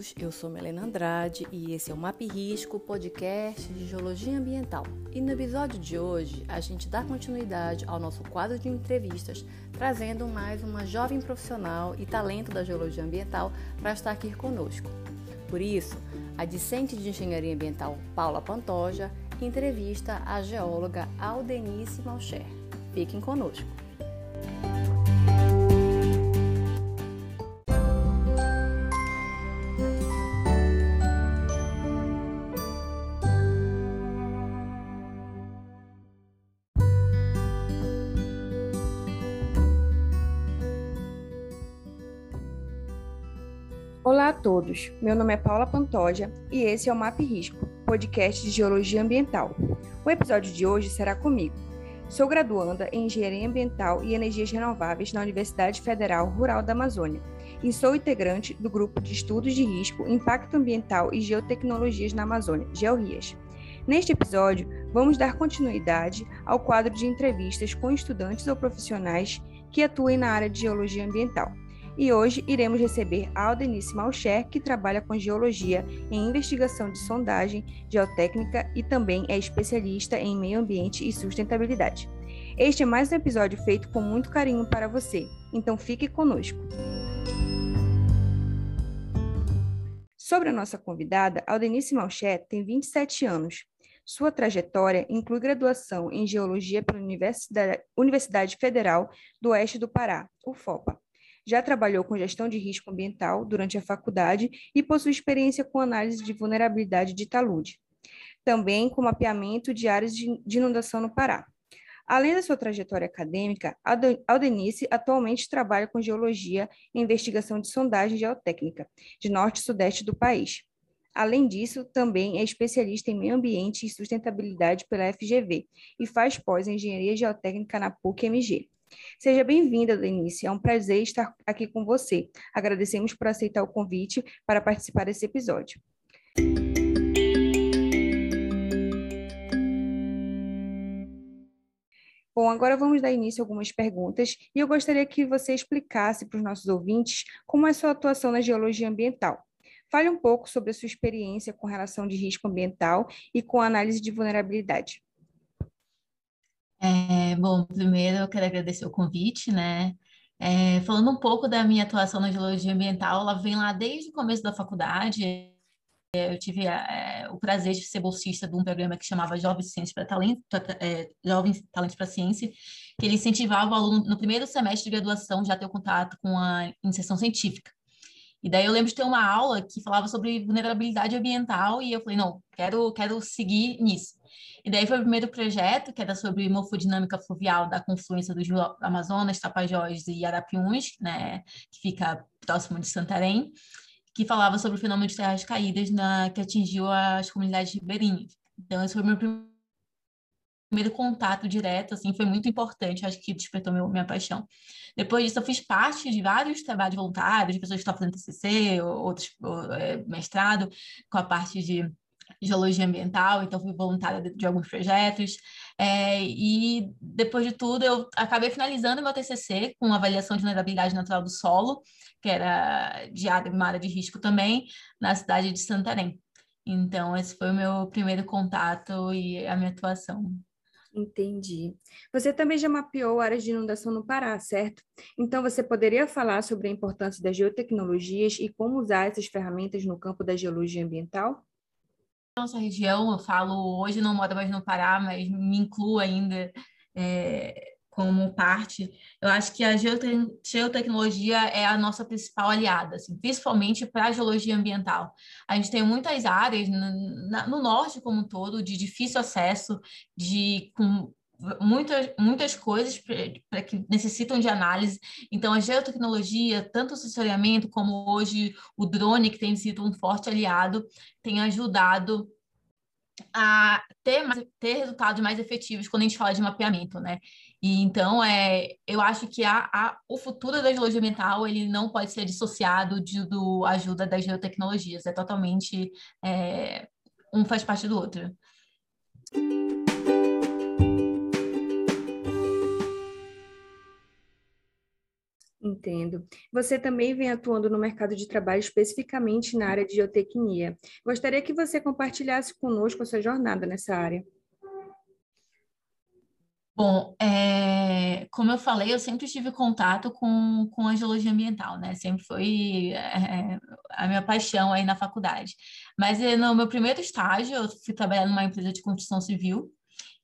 todos, eu sou Melena Andrade e esse é o Map Risco, podcast de Geologia Ambiental. E no episódio de hoje, a gente dá continuidade ao nosso quadro de entrevistas, trazendo mais uma jovem profissional e talento da Geologia Ambiental para estar aqui conosco. Por isso, a discente de Engenharia Ambiental Paula Pantoja entrevista a geóloga Aldenice Malcher. Fiquem conosco. Todos, meu nome é Paula Pantoja e esse é o Map Risco, podcast de Geologia Ambiental. O episódio de hoje será comigo. Sou graduanda em Engenharia Ambiental e Energias Renováveis na Universidade Federal Rural da Amazônia e sou integrante do grupo de estudos de risco, impacto ambiental e geotecnologias na Amazônia, GeoRIAS. Neste episódio, vamos dar continuidade ao quadro de entrevistas com estudantes ou profissionais que atuem na área de geologia ambiental e hoje iremos receber Aldenice Malcher, que trabalha com geologia em investigação de sondagem geotécnica e também é especialista em meio ambiente e sustentabilidade. Este é mais um episódio feito com muito carinho para você, então fique conosco. Sobre a nossa convidada, Aldenice Malcher tem 27 anos. Sua trajetória inclui graduação em Geologia pela Universidade, Federal do Oeste do Pará, UFOPA, já trabalhou com gestão de risco ambiental durante a faculdade e possui experiência com análise de vulnerabilidade de talude, também com mapeamento de áreas de inundação no Pará. Além da sua trajetória acadêmica, Aldenice atualmente trabalha com geologia e investigação de sondagem geotécnica de norte e sudeste do país. Além disso, também é especialista em meio ambiente e sustentabilidade pela FGV e faz pós engenharia geotécnica na PUC-MG. Seja bem-vinda, Denise. É um prazer estar aqui com você. Agradecemos por aceitar o convite para participar desse episódio. Bom, agora vamos dar início a algumas perguntas e eu gostaria que você explicasse para os nossos ouvintes como é a sua atuação na geologia ambiental. Fale um pouco sobre a sua experiência com relação de risco ambiental e com análise de vulnerabilidade. É, bom, primeiro eu quero agradecer o convite, né? É, falando um pouco da minha atuação na geologia ambiental, ela vem lá desde o começo da faculdade. Eu tive é, o prazer de ser bolsista de um programa que chamava Jovens Ciências para Talento, é, Jovens Talentos para Ciência, que ele incentivava o aluno no primeiro semestre de graduação já ter o contato com a iniciação científica. E daí eu lembro de ter uma aula que falava sobre vulnerabilidade ambiental e eu falei, não, quero, quero seguir nisso. E daí foi o primeiro projeto, que era sobre morfodinâmica fluvial da confluência do Rio Amazonas, Tapajós e Arapiuns, né, que fica próximo de Santarém, que falava sobre o fenômeno de terras caídas na, que atingiu as comunidades ribeirinhas. Então, esse foi o meu primeiro contato direto, assim, foi muito importante, acho que despertou meu, minha paixão. Depois disso, eu fiz parte de vários trabalhos voluntários, de pessoas que estão fazendo TCC, outros ou, é, mestrado, com a parte de geologia ambiental, então fui voluntária de, de alguns projetos. É, e depois de tudo, eu acabei finalizando meu TCC com avaliação de vulnerabilidade natural do solo, que era de área, uma área de risco também, na cidade de Santarém. Então, esse foi o meu primeiro contato e a minha atuação. Entendi. Você também já mapeou áreas de inundação no Pará, certo? Então, você poderia falar sobre a importância das geotecnologias e como usar essas ferramentas no campo da geologia ambiental? Nossa região, eu falo, hoje não moro mais no Pará, mas me incluo ainda é, como parte. Eu acho que a geotecnologia é a nossa principal aliada, assim, principalmente para a geologia ambiental. A gente tem muitas áreas no, no norte como um todo de difícil acesso, de com muitas, muitas coisas para que necessitam de análise. Então, a geotecnologia, tanto o sensoriamento como hoje o drone, que tem sido um forte aliado, tem ajudado a ter, mais, ter resultados mais efetivos quando a gente fala de mapeamento, né? E então, é, eu acho que a, a, o futuro da geologia ambiental ele não pode ser dissociado de, do ajuda das geotecnologias. É totalmente é, um faz parte do outro. Entendo. Você também vem atuando no mercado de trabalho especificamente na área de geotecnia. Gostaria que você compartilhasse conosco a sua jornada nessa área. Bom, é, como eu falei, eu sempre tive contato com, com a geologia ambiental, né? Sempre foi é, a minha paixão aí na faculdade. Mas eh, no meu primeiro estágio, eu fui trabalhar numa empresa de construção civil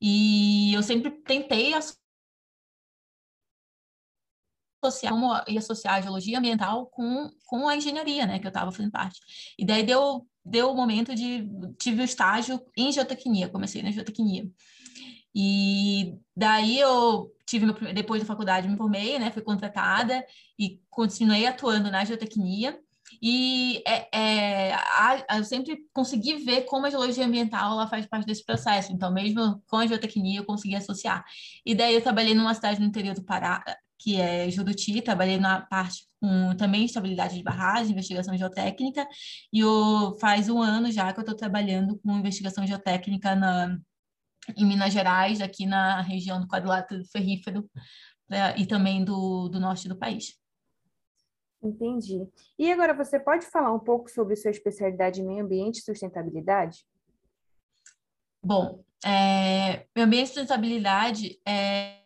e eu sempre tentei associar, como ia associar a geologia ambiental com, com a engenharia, né? Que eu estava fazendo parte. E daí deu, deu o momento de... Tive o estágio em geotecnia, comecei na geotecnia. E daí eu tive meu, depois da faculdade me formei, né, fui contratada e continuei atuando na geotecnia. E é, é, a, eu sempre consegui ver como a geologia ambiental ela faz parte desse processo. Então, mesmo com a geotecnia, eu consegui associar. E daí eu trabalhei numa cidade no interior do Pará, que é Juruti, trabalhei na parte com também estabilidade de barragem, investigação geotécnica, e eu, faz um ano já que eu estou trabalhando com investigação geotécnica na, em Minas Gerais, aqui na região do quadrilátero ferrífero né, e também do, do norte do país. Entendi. E agora você pode falar um pouco sobre sua especialidade em meio ambiente e sustentabilidade? Bom, é, meio ambiente e sustentabilidade é,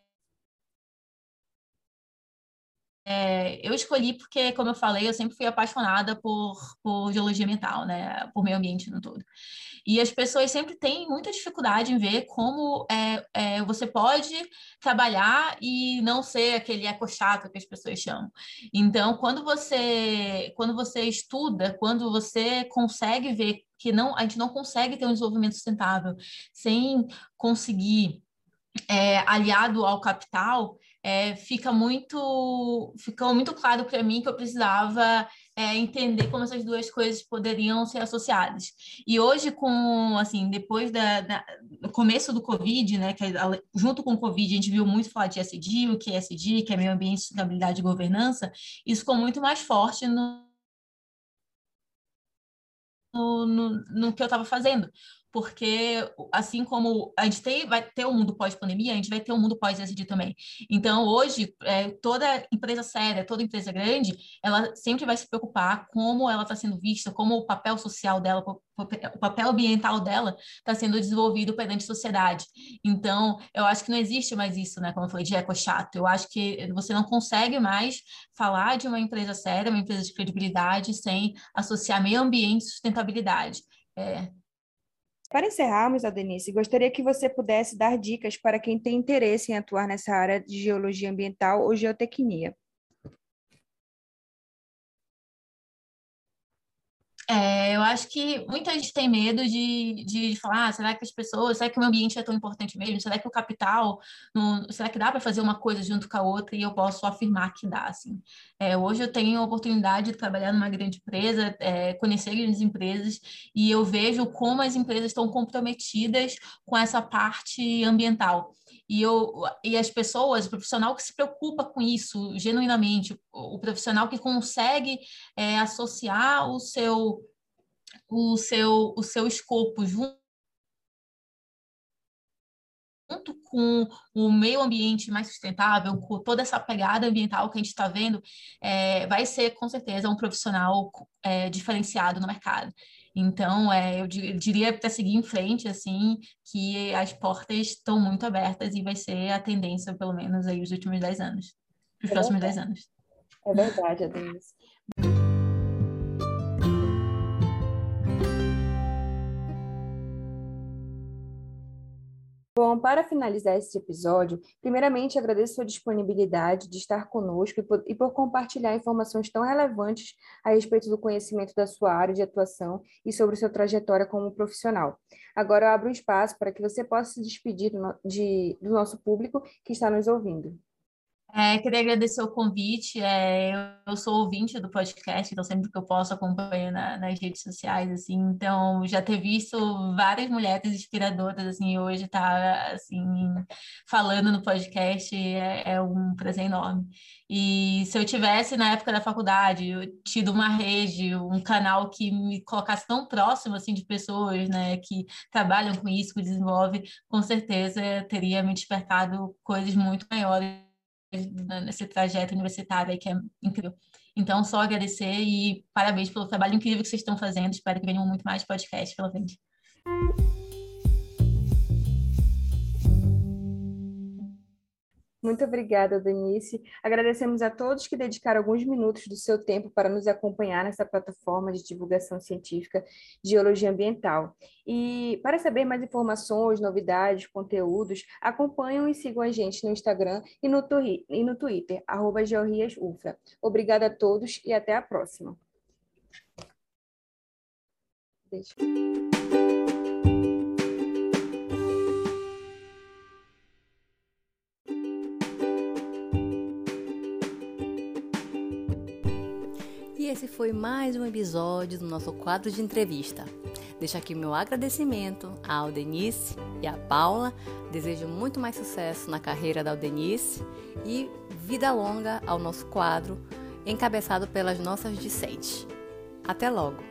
é, eu escolhi porque, como eu falei, eu sempre fui apaixonada por, por geologia ambiental, né, por meio ambiente no todo. E as pessoas sempre têm muita dificuldade em ver como é, é, você pode trabalhar e não ser aquele eco-chato que as pessoas chamam. Então, quando você, quando você estuda, quando você consegue ver que não, a gente não consegue ter um desenvolvimento sustentável sem conseguir é, aliado ao capital, é, fica muito ficou muito claro para mim que eu precisava é, entender como essas duas coisas poderiam ser associadas. E hoje, com assim, depois da, da do começo do Covid, né, que junto com o Covid a gente viu muito falar de SD, o que é SD, que é meio ambiente, sustentabilidade e governança, isso ficou muito mais forte no no, no, no que eu estava fazendo porque assim como a gente tem, vai ter um mundo pós-pandemia, a gente vai ter um mundo pós-SD também. Então, hoje, é, toda empresa séria, toda empresa grande, ela sempre vai se preocupar como ela está sendo vista, como o papel social dela, o papel ambiental dela está sendo desenvolvido perante a sociedade. Então, eu acho que não existe mais isso, né? Como eu falei, de eco chato. Eu acho que você não consegue mais falar de uma empresa séria, uma empresa de credibilidade, sem associar meio ambiente e sustentabilidade. É, para encerrarmos, Adenice, gostaria que você pudesse dar dicas para quem tem interesse em atuar nessa área de geologia ambiental ou geotecnia. É, eu acho que muita gente tem medo de, de falar, ah, será que as pessoas, será que o ambiente é tão importante mesmo? Será que o capital, não, será que dá para fazer uma coisa junto com a outra? E eu posso afirmar que dá, assim. É, hoje eu tenho a oportunidade de trabalhar numa grande empresa, é, conhecer grandes empresas, e eu vejo como as empresas estão comprometidas com essa parte ambiental. E, eu, e as pessoas, o profissional que se preocupa com isso genuinamente, o, profissional que consegue é, associar o seu, o seu, o seu escopo junto junto com o meio ambiente mais sustentável, com toda essa pegada ambiental que a gente está vendo, é, vai ser com certeza um profissional é, diferenciado no mercado. Então, é, eu diria para seguir em frente, assim, que as portas estão muito abertas e vai ser a tendência, pelo menos, aí, os últimos 10 anos, os é próximos 10 anos. É verdade, Adenis. Bom, para finalizar esse episódio, primeiramente agradeço sua disponibilidade de estar conosco e por, e por, compartilhar informações tão relevantes a respeito do conhecimento da sua área de atuação e sobre sua trajetória como profissional. Agora eu abro um espaço para que você possa se despedir do, de, do nosso público que está nos ouvindo. É, queria agradecer o convite. É, eu sou ouvinte do podcast, então sempre que eu posso acompanho na, nas redes sociais, assim. Então já ter visto várias mulheres inspiradoras, assim, hoje tá assim falando no podcast é, é, um prazer enorme. E se eu tivesse na época da faculdade tido uma rede, um canal que me colocasse tão próximo assim de pessoas, né, que trabalham com isso, que desenvolvem, com certeza teria me despertado coisas muito maiores nesse trajeto universitário aí que é incrível. Então, só agradecer e parabéns pelo trabalho incrível que vocês estão fazendo. Espero que venham muito mais podcasts pela frente. Muito obrigada, Denise. Agradecemos a todos que dedicaram alguns minutos do seu tempo para nos acompanhar nessa plataforma de divulgação científica de geologia ambiental. E para saber mais informações, novidades, conteúdos, acompanham e sigam a gente no Instagram e no, e no Twitter, arroba Obrigada a todos e até a próxima. Beijo. Foi mais um episódio do nosso quadro de entrevista. Deixo aqui meu agradecimento à Aldenice e à Paula. Desejo muito mais sucesso na carreira da Aldenice e vida longa ao nosso quadro, encabeçado pelas nossas discentes. Até logo!